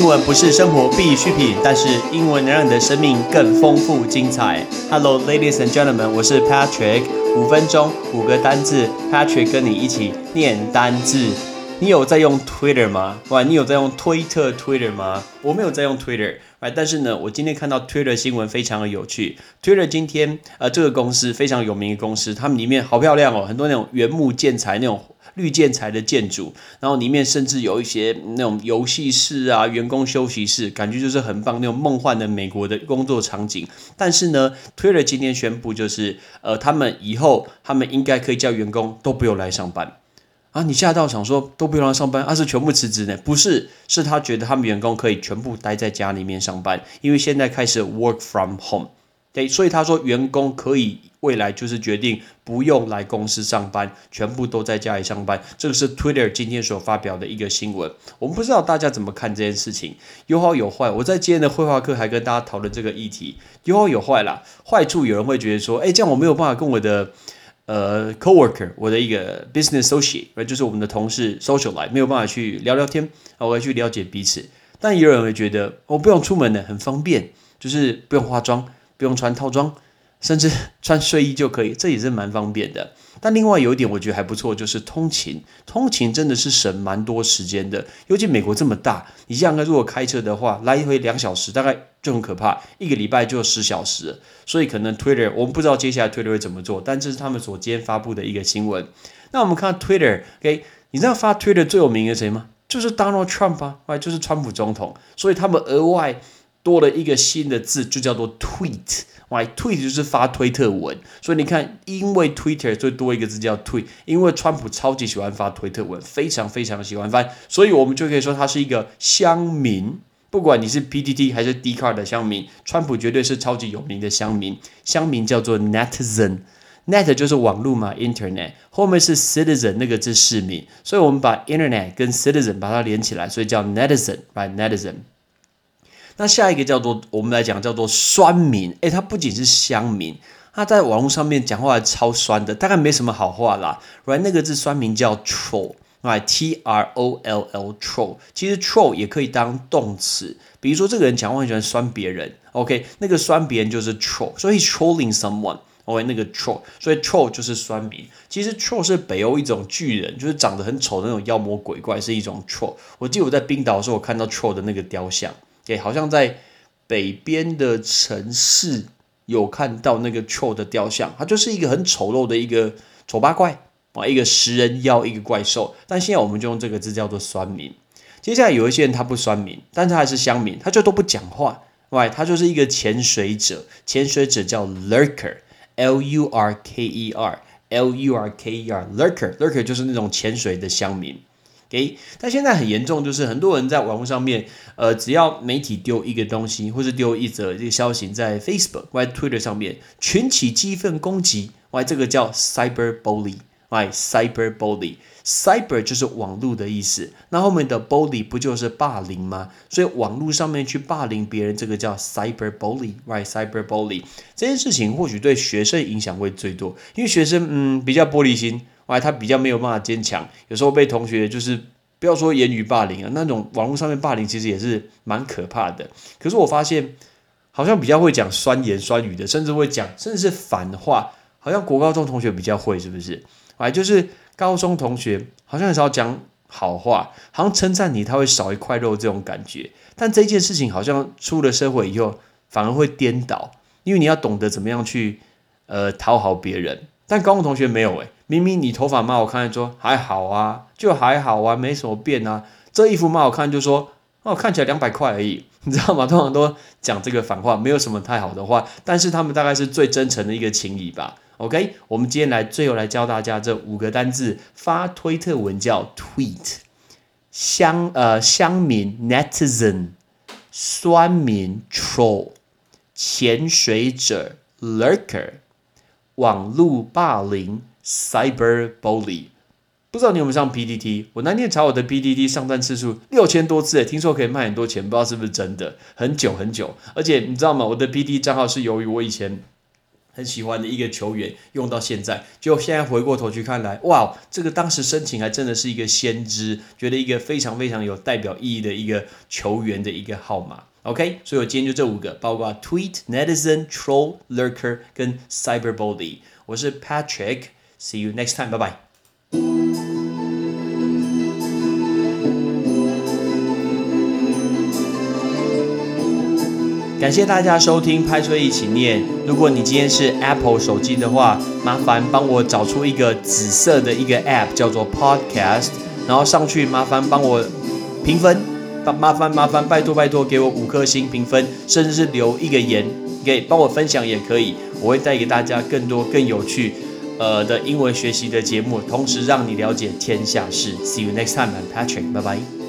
英文不是生活必需品，但是英文能让你的生命更丰富精彩。Hello, ladies and gentlemen，我是 Patrick。五分钟五个单字，Patrick 跟你一起念单字。你有在用 Twitter 吗？哇，你有在用推特 Twitter 吗？我没有在用 Twitter，哎，但是呢，我今天看到 Twitter 新闻非常的有趣。Twitter 今天呃，这个公司非常有名的公司，他们里面好漂亮哦，很多那种原木建材那种。绿建材的建筑，然后里面甚至有一些那种游戏室啊、员工休息室，感觉就是很棒那种梦幻的美国的工作场景。但是呢，Twitter 今天宣布，就是呃，他们以后他们应该可以叫员工都不用来上班啊。你吓到想说都不用来上班，而是全部辞职呢？不是，是他觉得他们员工可以全部待在家里面上班，因为现在开始 work from home。对，所以他说员工可以未来就是决定不用来公司上班，全部都在家里上班。这个是 Twitter 今天所发表的一个新闻。我们不知道大家怎么看这件事情，有好有坏。我在今天的绘画课还跟大家讨论这个议题，有好有坏啦。坏处有人会觉得说，哎，这样我没有办法跟我的呃 coworker，我的一个 business associate，就是我们的同事 social 来，没有办法去聊聊天，啊我要去了解彼此。但也有人会觉得，我不用出门的，很方便，就是不用化妆。不用穿套装，甚至穿睡衣就可以，这也是蛮方便的。但另外有一点我觉得还不错，就是通勤，通勤真的是省蛮多时间的。尤其美国这么大，你像，如果开车的话，来回两小时，大概就很可怕，一个礼拜就十小时。所以可能 Twitter，我们不知道接下来 Twitter 会怎么做，但这是他们所今天发布的一个新闻。那我们看 Twitter，OK，你知道发 Twitter 最有名的谁吗？就是 Donald Trump 啊，就是川普总统。所以他们额外。多了一个新的字，就叫做 tweet。哇，tweet 就是发推特文，所以你看，因为 Twitter 最多一个字叫 tweet，因为川普超级喜欢发推特文，非常非常喜欢发，所以我们就可以说他是一个乡民。不管你是 PTT 还是 d c a r 的乡民，川普绝对是超级有名的乡民。乡民叫做 netizen，net 就是网络嘛，internet，后面是 citizen 那个字市民，所以我们把 internet 跟 citizen 把它连起来，所以叫 netizen，by netizen。那下一个叫做我们来讲叫做酸民，诶，他不仅是乡民，他在网络上面讲话超酸的，大概没什么好话啦。来那个字酸民叫 troll，right，t r o l l troll，其实 troll 也可以当动词，比如说这个人讲话很喜欢酸别人，OK，那个酸别人就是 troll，所以 trolling someone，OK，那个 troll，所以 troll 就是酸民。其实 troll 是北欧一种巨人，就是长得很丑的那种妖魔鬼怪，是一种 troll。我记得我在冰岛的时候，我看到 troll 的那个雕像。对，好像在北边的城市有看到那个 tro 的雕像，它就是一个很丑陋的一个丑八怪啊，一个食人妖，一个怪兽。但现在我们就用这个字叫做酸民。接下来有一些人他不酸民，但他还是乡民，他就都不讲话，喂，他就是一个潜水者。潜水者叫 lurker，l u r k e r，l u r k e r，lurker，lurker 就是那种潜水的乡民。给，但现在很严重，就是很多人在网络上面，呃，只要媒体丢一个东西，或是丢一则这个消息在 Facebook 或 Twitter 上面，群起激愤攻击，哇，这个叫 cyber bully，哎，cyber bully，cyber 就是网络的意思，那后面的 bully 不就是霸凌吗？所以网络上面去霸凌别人，这个叫 cyber bully，right，cyber bully 这件事情或许对学生影响会最多，因为学生嗯比较玻璃心。哎，他比较没有办法坚强，有时候被同学就是不要说言语霸凌啊，那种网络上面霸凌其实也是蛮可怕的。可是我发现，好像比较会讲酸言酸语的，甚至会讲甚至是反话，好像国高中同学比较会，是不是？哎，就是高中同学好像很少讲好话，好像称赞你他会少一块肉这种感觉。但这件事情好像出了社会以后反而会颠倒，因为你要懂得怎么样去呃讨好别人。但高中同学没有诶，明明你头发蛮好看，说还好啊，就还好啊，没什么变啊。这衣服蛮好看，就说哦，看起来两百块而已，你知道吗？通常都讲这个反话，没有什么太好的话，但是他们大概是最真诚的一个情谊吧。OK，我们今天来最后来教大家这五个单字，发推特文叫 tweet，乡呃乡民 netizen，酸民 troll，潜水者 lurker。网络霸凌，cyber bully，不知道你有没有上 PDT？我那天查我的 PDT 上单次数六千多次，诶，听说可以卖很多钱，不知道是不是真的？很久很久，而且你知道吗？我的 PDT 账号是由于我以前很喜欢的一个球员用到现在，就现在回过头去看来，哇，这个当时申请还真的是一个先知，觉得一个非常非常有代表意义的一个球员的一个号码。OK，所以我今天就这五个，包括 Tweet、Netizen、Troll、Lurker 跟 Cyberbully。我是 Patrick，See you next time，拜拜。感谢大家收听《拍出一起念》。如果你今天是 Apple 手机的话，麻烦帮我找出一个紫色的一个 App，叫做 Podcast，然后上去麻烦帮我评分，麻烦麻烦拜托拜托给我五颗星评分，甚至是留一个言，给帮我分享也可以，我会带给大家更多更有趣呃的英文学习的节目，同时让你了解天下事。See you next time, I'm Patrick，拜拜。